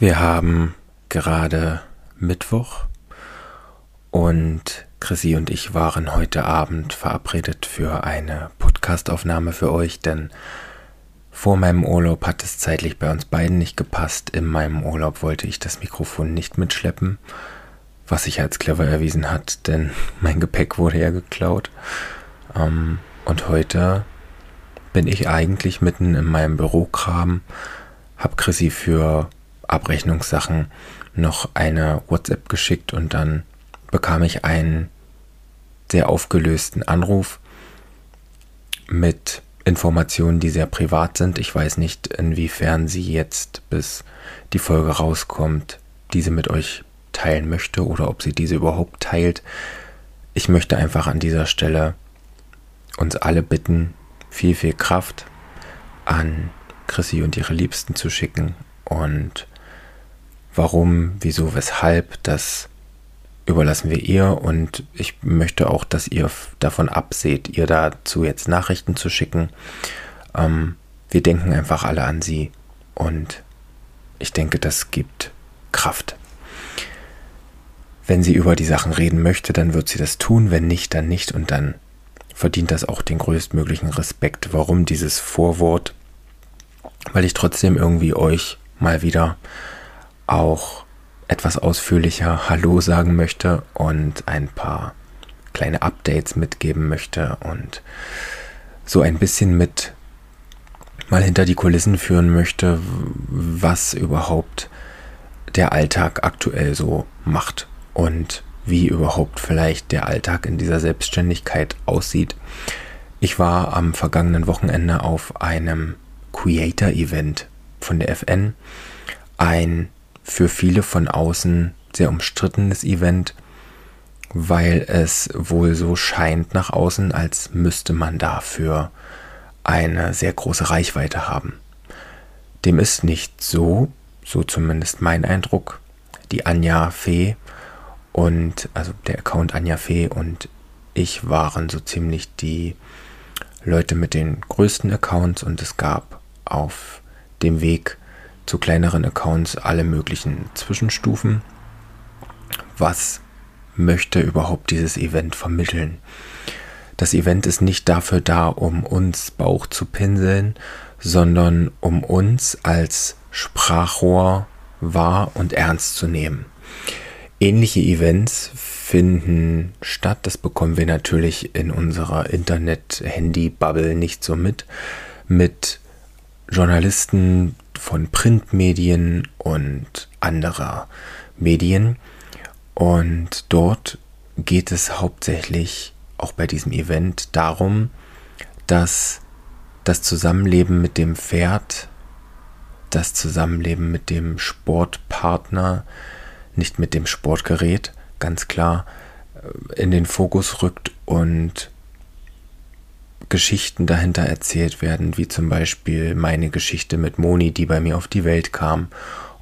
Wir haben gerade Mittwoch und Chrissy und ich waren heute Abend verabredet für eine Podcastaufnahme für euch, denn vor meinem Urlaub hat es zeitlich bei uns beiden nicht gepasst. In meinem Urlaub wollte ich das Mikrofon nicht mitschleppen, was sich als clever erwiesen hat, denn mein Gepäck wurde ja geklaut. Ähm, und heute bin ich eigentlich mitten in meinem Bürokram, hab Chrissy für Abrechnungssachen noch eine WhatsApp geschickt und dann bekam ich einen sehr aufgelösten Anruf mit Informationen, die sehr privat sind. Ich weiß nicht, inwiefern sie jetzt, bis die Folge rauskommt, diese mit euch teilen möchte oder ob sie diese überhaupt teilt. Ich möchte einfach an dieser Stelle uns alle bitten, viel, viel Kraft an Chrissy und ihre Liebsten zu schicken und Warum, wieso, weshalb, das überlassen wir ihr und ich möchte auch, dass ihr davon abseht, ihr dazu jetzt Nachrichten zu schicken. Ähm, wir denken einfach alle an sie und ich denke, das gibt Kraft. Wenn sie über die Sachen reden möchte, dann wird sie das tun, wenn nicht, dann nicht und dann verdient das auch den größtmöglichen Respekt. Warum dieses Vorwort? Weil ich trotzdem irgendwie euch mal wieder auch etwas ausführlicher Hallo sagen möchte und ein paar kleine Updates mitgeben möchte und so ein bisschen mit mal hinter die Kulissen führen möchte, was überhaupt der Alltag aktuell so macht und wie überhaupt vielleicht der Alltag in dieser Selbstständigkeit aussieht. Ich war am vergangenen Wochenende auf einem Creator-Event von der FN, ein für viele von außen sehr umstrittenes Event, weil es wohl so scheint nach außen, als müsste man dafür eine sehr große Reichweite haben. Dem ist nicht so, so zumindest mein Eindruck. Die Anja Fee und also der Account Anja Fee und ich waren so ziemlich die Leute mit den größten Accounts und es gab auf dem Weg zu kleineren Accounts alle möglichen Zwischenstufen. Was möchte überhaupt dieses Event vermitteln? Das Event ist nicht dafür da, um uns Bauch zu pinseln, sondern um uns als Sprachrohr wahr und ernst zu nehmen. Ähnliche Events finden statt. Das bekommen wir natürlich in unserer Internet-Handy-Bubble nicht so mit. Mit Journalisten, von Printmedien und anderer Medien. Und dort geht es hauptsächlich auch bei diesem Event darum, dass das Zusammenleben mit dem Pferd, das Zusammenleben mit dem Sportpartner, nicht mit dem Sportgerät, ganz klar, in den Fokus rückt und Geschichten dahinter erzählt werden, wie zum Beispiel meine Geschichte mit Moni, die bei mir auf die Welt kam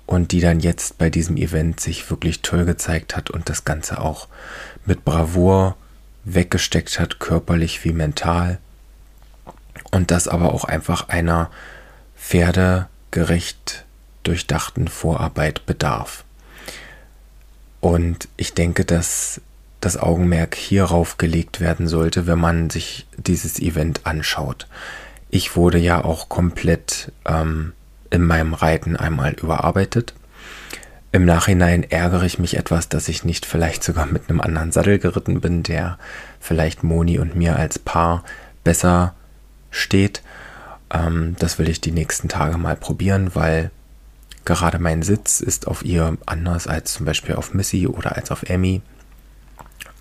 und die dann jetzt bei diesem Event sich wirklich toll gezeigt hat und das Ganze auch mit Bravour weggesteckt hat, körperlich wie mental. Und das aber auch einfach einer pferdegerecht durchdachten Vorarbeit bedarf. Und ich denke, dass das Augenmerk hierauf gelegt werden sollte, wenn man sich dieses Event anschaut. Ich wurde ja auch komplett ähm, in meinem Reiten einmal überarbeitet. Im Nachhinein ärgere ich mich etwas, dass ich nicht vielleicht sogar mit einem anderen Sattel geritten bin, der vielleicht Moni und mir als Paar besser steht. Ähm, das will ich die nächsten Tage mal probieren, weil gerade mein Sitz ist auf ihr anders als zum Beispiel auf Missy oder als auf Emmy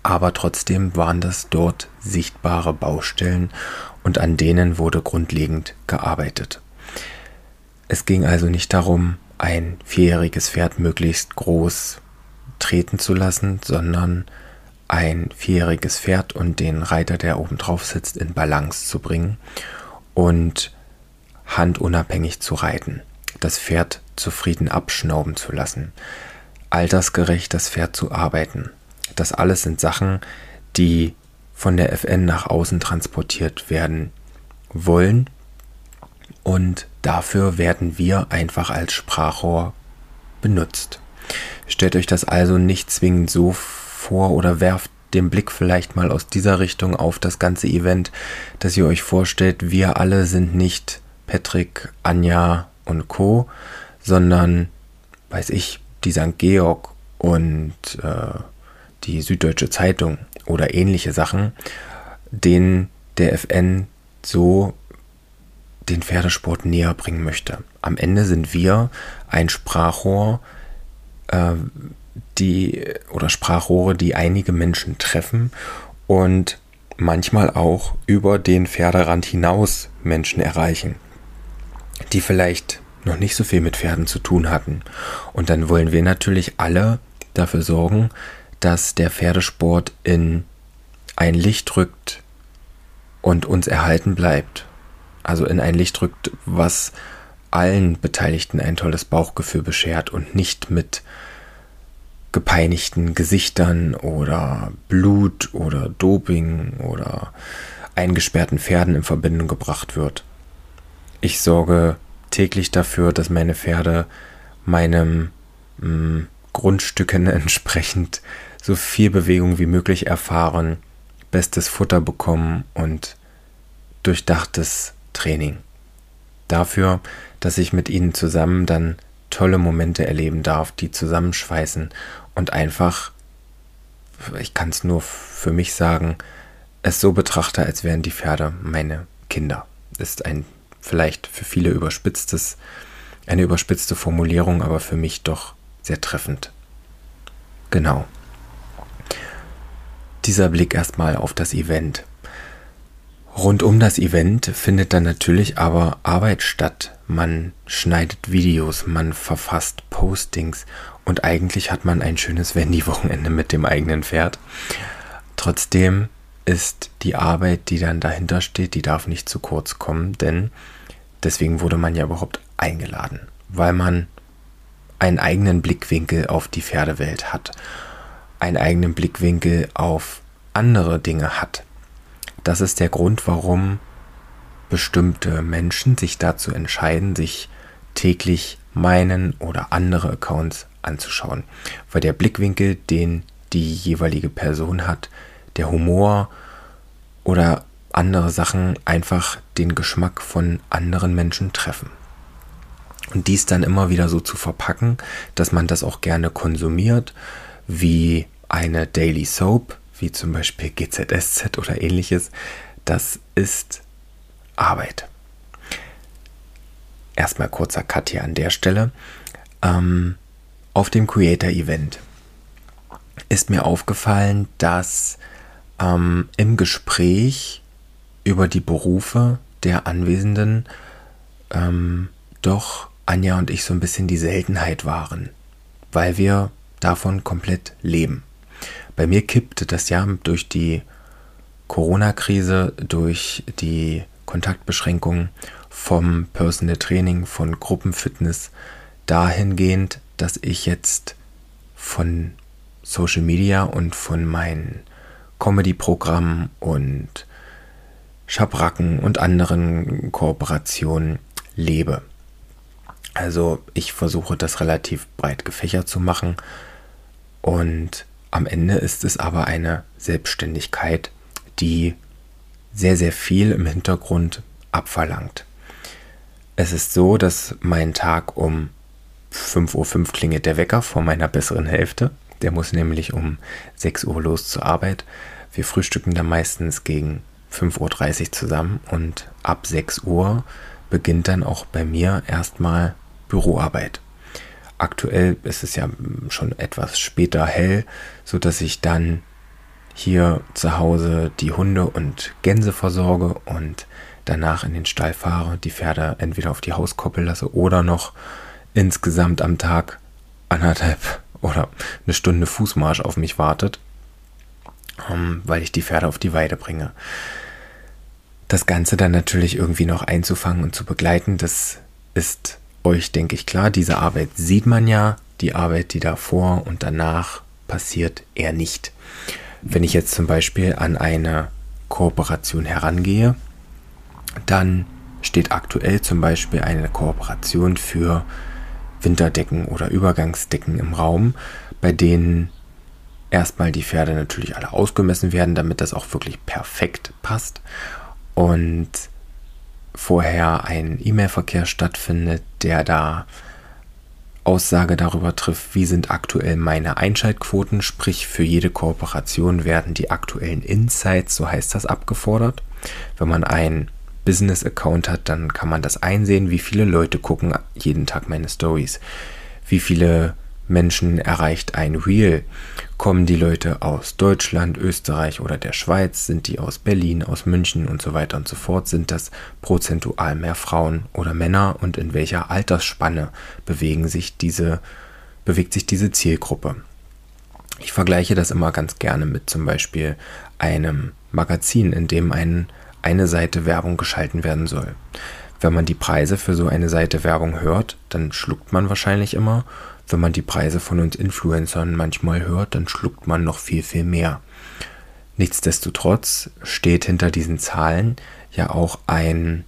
aber trotzdem waren das dort sichtbare Baustellen und an denen wurde grundlegend gearbeitet. Es ging also nicht darum, ein vierjähriges Pferd möglichst groß treten zu lassen, sondern ein vierjähriges Pferd und den Reiter, der oben drauf sitzt, in Balance zu bringen und handunabhängig zu reiten, das Pferd zufrieden abschnauben zu lassen, altersgerecht das Pferd zu arbeiten, das alles sind Sachen, die von der FN nach außen transportiert werden wollen. Und dafür werden wir einfach als Sprachrohr benutzt. Stellt euch das also nicht zwingend so vor oder werft den Blick vielleicht mal aus dieser Richtung auf das ganze Event, dass ihr euch vorstellt, wir alle sind nicht Patrick, Anja und Co., sondern, weiß ich, die St. Georg und äh, die Süddeutsche Zeitung oder ähnliche Sachen, denen der FN so den Pferdesport näher bringen möchte. Am Ende sind wir ein Sprachrohr, äh, die oder Sprachrohre, die einige Menschen treffen und manchmal auch über den Pferderand hinaus Menschen erreichen, die vielleicht noch nicht so viel mit Pferden zu tun hatten. Und dann wollen wir natürlich alle dafür sorgen, dass der Pferdesport in ein Licht rückt und uns erhalten bleibt. Also in ein Licht rückt, was allen Beteiligten ein tolles Bauchgefühl beschert und nicht mit gepeinigten Gesichtern oder Blut oder Doping oder eingesperrten Pferden in Verbindung gebracht wird. Ich sorge täglich dafür, dass meine Pferde meinem mh, mm, Grundstücken entsprechend so viel Bewegung wie möglich erfahren, bestes Futter bekommen und durchdachtes Training. Dafür, dass ich mit ihnen zusammen dann tolle Momente erleben darf, die zusammenschweißen und einfach, ich kann es nur für mich sagen, es so betrachte, als wären die Pferde meine Kinder. Ist ein vielleicht für viele überspitztes, eine überspitzte Formulierung, aber für mich doch sehr treffend. Genau. Dieser Blick erstmal auf das Event. Rund um das Event findet dann natürlich aber Arbeit statt. Man schneidet Videos, man verfasst Postings und eigentlich hat man ein schönes Wendy-Wochenende mit dem eigenen Pferd. Trotzdem ist die Arbeit, die dann dahinter steht, die darf nicht zu kurz kommen, denn deswegen wurde man ja überhaupt eingeladen, weil man einen eigenen Blickwinkel auf die Pferdewelt hat, einen eigenen Blickwinkel auf andere Dinge hat. Das ist der Grund, warum bestimmte Menschen sich dazu entscheiden, sich täglich meinen oder andere Accounts anzuschauen. Weil der Blickwinkel, den die jeweilige Person hat, der Humor oder andere Sachen einfach den Geschmack von anderen Menschen treffen. Und dies dann immer wieder so zu verpacken, dass man das auch gerne konsumiert, wie eine Daily Soap, wie zum Beispiel GZSZ oder ähnliches, das ist Arbeit. Erstmal kurzer Cut hier an der Stelle. Ähm, auf dem Creator Event ist mir aufgefallen, dass ähm, im Gespräch über die Berufe der Anwesenden ähm, doch Anja und ich so ein bisschen die Seltenheit waren, weil wir davon komplett leben. Bei mir kippte das ja durch die Corona-Krise, durch die Kontaktbeschränkungen vom Personal Training, von Gruppenfitness dahingehend, dass ich jetzt von Social Media und von meinen Comedy-Programmen und Schabracken und anderen Kooperationen lebe. Also ich versuche das relativ breit gefächert zu machen und am Ende ist es aber eine Selbstständigkeit, die sehr, sehr viel im Hintergrund abverlangt. Es ist so, dass mein Tag um 5.05 Uhr klingelt der Wecker vor meiner besseren Hälfte. Der muss nämlich um 6 Uhr los zur Arbeit. Wir frühstücken dann meistens gegen 5.30 Uhr zusammen und ab 6 Uhr beginnt dann auch bei mir erstmal Büroarbeit. Aktuell ist es ja schon etwas später hell, so dass ich dann hier zu Hause die Hunde und Gänse versorge und danach in den Stall fahre, die Pferde entweder auf die Hauskoppel lasse oder noch insgesamt am Tag anderthalb oder eine Stunde Fußmarsch auf mich wartet, ähm, weil ich die Pferde auf die Weide bringe. Das Ganze dann natürlich irgendwie noch einzufangen und zu begleiten, das ist euch, denke ich, klar. Diese Arbeit sieht man ja, die Arbeit, die davor und danach passiert, eher nicht. Wenn ich jetzt zum Beispiel an eine Kooperation herangehe, dann steht aktuell zum Beispiel eine Kooperation für Winterdecken oder Übergangsdecken im Raum, bei denen erstmal die Pferde natürlich alle ausgemessen werden, damit das auch wirklich perfekt passt. Und vorher ein E-Mail-Verkehr stattfindet, der da Aussage darüber trifft, wie sind aktuell meine Einschaltquoten, sprich für jede Kooperation werden die aktuellen Insights, so heißt das, abgefordert. Wenn man einen Business-Account hat, dann kann man das einsehen, wie viele Leute gucken jeden Tag meine Stories, wie viele Menschen erreicht ein Reel. Kommen die Leute aus Deutschland, Österreich oder der Schweiz? Sind die aus Berlin, aus München und so weiter und so fort? Sind das prozentual mehr Frauen oder Männer? Und in welcher Altersspanne bewegen sich diese, bewegt sich diese Zielgruppe? Ich vergleiche das immer ganz gerne mit zum Beispiel einem Magazin, in dem ein, eine Seite Werbung geschalten werden soll. Wenn man die Preise für so eine Seite Werbung hört, dann schluckt man wahrscheinlich immer wenn man die Preise von uns Influencern manchmal hört, dann schluckt man noch viel, viel mehr. Nichtsdestotrotz steht hinter diesen Zahlen ja auch ein,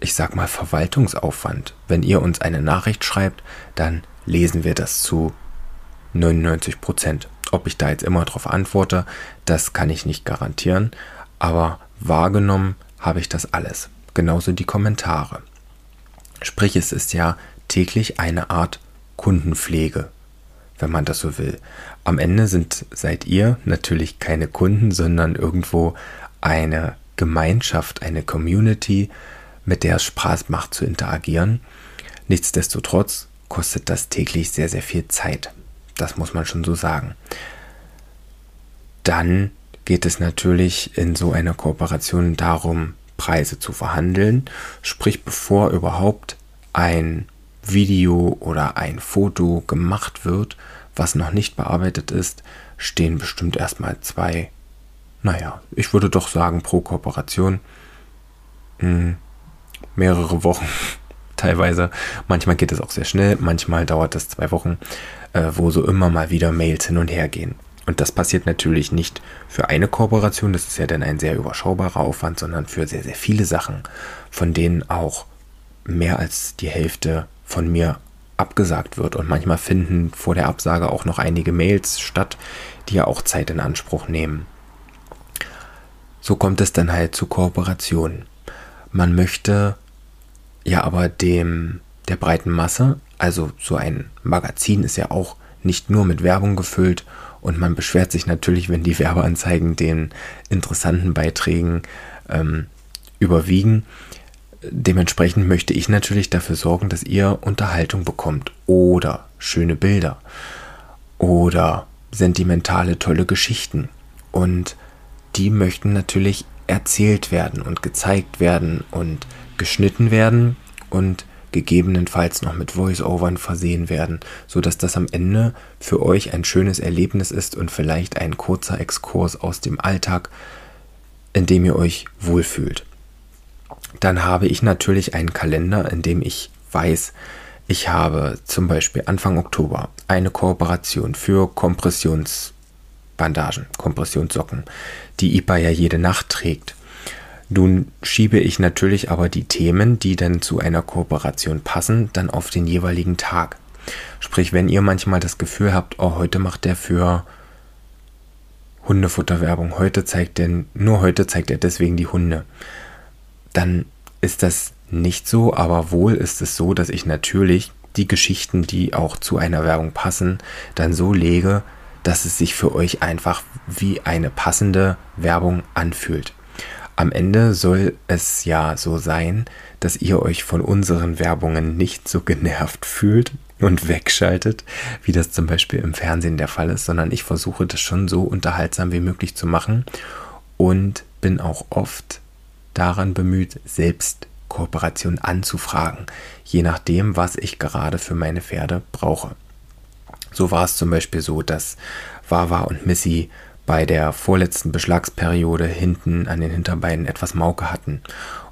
ich sag mal, Verwaltungsaufwand. Wenn ihr uns eine Nachricht schreibt, dann lesen wir das zu 99 Prozent. Ob ich da jetzt immer drauf antworte, das kann ich nicht garantieren, aber wahrgenommen habe ich das alles. Genauso die Kommentare. Sprich, es ist ja täglich eine Art Kundenpflege, wenn man das so will. Am Ende sind seid ihr natürlich keine Kunden, sondern irgendwo eine Gemeinschaft, eine Community, mit der es Spaß macht zu interagieren. Nichtsdestotrotz kostet das täglich sehr, sehr viel Zeit. Das muss man schon so sagen. Dann geht es natürlich in so einer Kooperation darum, Preise zu verhandeln. Sprich, bevor überhaupt ein Video oder ein Foto gemacht wird, was noch nicht bearbeitet ist, stehen bestimmt erstmal zwei, naja, ich würde doch sagen pro Kooperation hm, mehrere Wochen teilweise. Manchmal geht es auch sehr schnell, manchmal dauert es zwei Wochen, äh, wo so immer mal wieder Mails hin und her gehen. Und das passiert natürlich nicht für eine Kooperation, das ist ja dann ein sehr überschaubarer Aufwand, sondern für sehr, sehr viele Sachen, von denen auch mehr als die Hälfte von mir abgesagt wird. Und manchmal finden vor der Absage auch noch einige Mails statt, die ja auch Zeit in Anspruch nehmen. So kommt es dann halt zu Kooperationen. Man möchte ja aber dem der breiten Masse, also so ein Magazin ist ja auch nicht nur mit Werbung gefüllt und man beschwert sich natürlich, wenn die Werbeanzeigen den interessanten Beiträgen ähm, überwiegen. Dementsprechend möchte ich natürlich dafür sorgen, dass ihr Unterhaltung bekommt oder schöne Bilder oder sentimentale, tolle Geschichten. Und die möchten natürlich erzählt werden und gezeigt werden und geschnitten werden und gegebenenfalls noch mit Voice-Overn versehen werden, sodass das am Ende für euch ein schönes Erlebnis ist und vielleicht ein kurzer Exkurs aus dem Alltag, in dem ihr euch wohlfühlt dann habe ich natürlich einen Kalender, in dem ich weiß, ich habe zum Beispiel Anfang Oktober eine Kooperation für Kompressionsbandagen, Kompressionssocken, die IPA ja jede Nacht trägt. Nun schiebe ich natürlich aber die Themen, die dann zu einer Kooperation passen, dann auf den jeweiligen Tag. Sprich, wenn ihr manchmal das Gefühl habt, oh, heute macht der für Hundefutterwerbung, heute zeigt er, nur heute zeigt er deswegen die Hunde dann ist das nicht so, aber wohl ist es so, dass ich natürlich die Geschichten, die auch zu einer Werbung passen, dann so lege, dass es sich für euch einfach wie eine passende Werbung anfühlt. Am Ende soll es ja so sein, dass ihr euch von unseren Werbungen nicht so genervt fühlt und wegschaltet, wie das zum Beispiel im Fernsehen der Fall ist, sondern ich versuche das schon so unterhaltsam wie möglich zu machen und bin auch oft daran bemüht, selbst Kooperation anzufragen, je nachdem, was ich gerade für meine Pferde brauche. So war es zum Beispiel so, dass Wawa und Missy bei der vorletzten Beschlagsperiode hinten an den Hinterbeinen etwas Mauke hatten.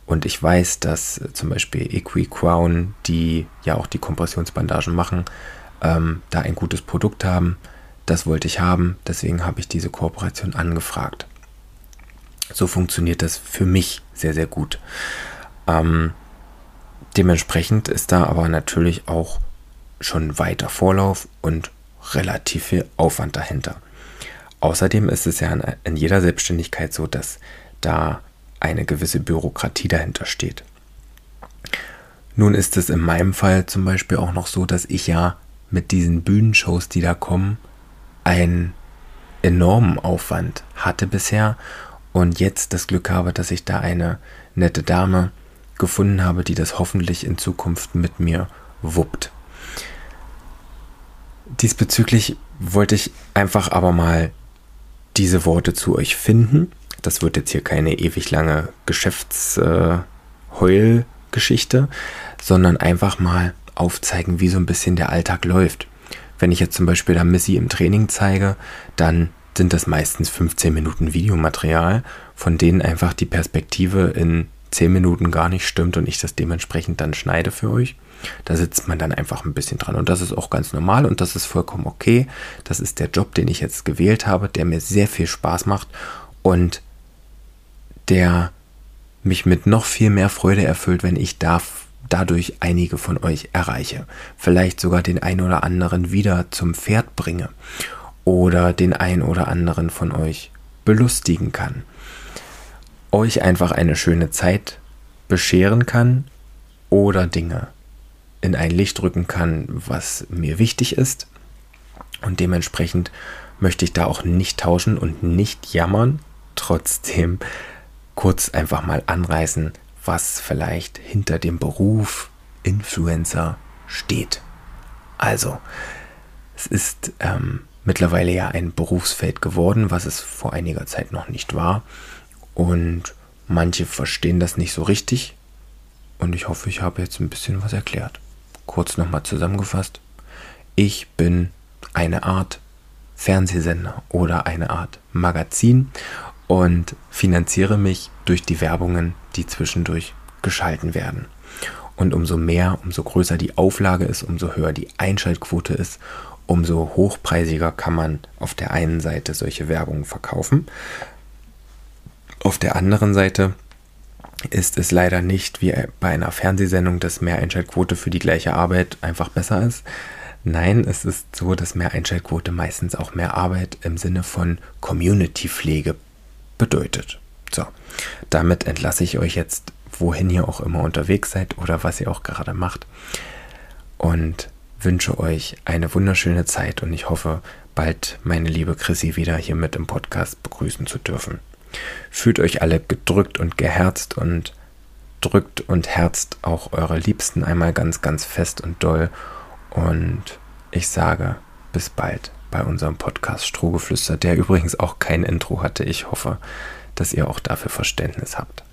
Und ich weiß, dass zum Beispiel Equi Crown, die ja auch die Kompressionsbandagen machen, ähm, da ein gutes Produkt haben. Das wollte ich haben, deswegen habe ich diese Kooperation angefragt. So funktioniert das für mich sehr, sehr gut. Ähm, dementsprechend ist da aber natürlich auch schon weiter Vorlauf und relativ viel Aufwand dahinter. Außerdem ist es ja in jeder Selbstständigkeit so, dass da eine gewisse Bürokratie dahinter steht. Nun ist es in meinem Fall zum Beispiel auch noch so, dass ich ja mit diesen Bühnenshows, die da kommen, einen enormen Aufwand hatte bisher und jetzt das Glück habe, dass ich da eine nette Dame gefunden habe, die das hoffentlich in Zukunft mit mir wuppt. Diesbezüglich wollte ich einfach aber mal diese Worte zu euch finden. Das wird jetzt hier keine ewig lange Geschäftsheulgeschichte, äh, sondern einfach mal aufzeigen, wie so ein bisschen der Alltag läuft. Wenn ich jetzt zum Beispiel da Missy im Training zeige, dann sind das meistens 15 Minuten Videomaterial, von denen einfach die Perspektive in 10 Minuten gar nicht stimmt und ich das dementsprechend dann schneide für euch. Da sitzt man dann einfach ein bisschen dran und das ist auch ganz normal und das ist vollkommen okay. Das ist der Job, den ich jetzt gewählt habe, der mir sehr viel Spaß macht und der mich mit noch viel mehr Freude erfüllt, wenn ich darf, dadurch einige von euch erreiche. Vielleicht sogar den einen oder anderen wieder zum Pferd bringe oder den einen oder anderen von euch belustigen kann. Euch einfach eine schöne Zeit bescheren kann oder Dinge in ein Licht rücken kann, was mir wichtig ist. Und dementsprechend möchte ich da auch nicht tauschen und nicht jammern. Trotzdem kurz einfach mal anreißen, was vielleicht hinter dem Beruf Influencer steht. Also, es ist ähm, mittlerweile ja ein Berufsfeld geworden, was es vor einiger Zeit noch nicht war. Und manche verstehen das nicht so richtig. Und ich hoffe, ich habe jetzt ein bisschen was erklärt kurz nochmal zusammengefasst. Ich bin eine Art Fernsehsender oder eine Art Magazin und finanziere mich durch die Werbungen, die zwischendurch geschalten werden. Und umso mehr, umso größer die Auflage ist, umso höher die Einschaltquote ist, umso hochpreisiger kann man auf der einen Seite solche Werbungen verkaufen. Auf der anderen Seite ist es leider nicht wie bei einer Fernsehsendung, dass mehr Einschaltquote für die gleiche Arbeit einfach besser ist. Nein, es ist so, dass mehr Einschaltquote meistens auch mehr Arbeit im Sinne von Community-Pflege bedeutet. So, damit entlasse ich euch jetzt, wohin ihr auch immer unterwegs seid oder was ihr auch gerade macht. Und wünsche euch eine wunderschöne Zeit und ich hoffe, bald meine liebe Chrissy wieder hier mit im Podcast begrüßen zu dürfen. Fühlt euch alle gedrückt und geherzt und drückt und herzt auch eure Liebsten einmal ganz, ganz fest und doll. Und ich sage bis bald bei unserem Podcast Strohgeflüster, der übrigens auch kein Intro hatte. Ich hoffe, dass ihr auch dafür Verständnis habt.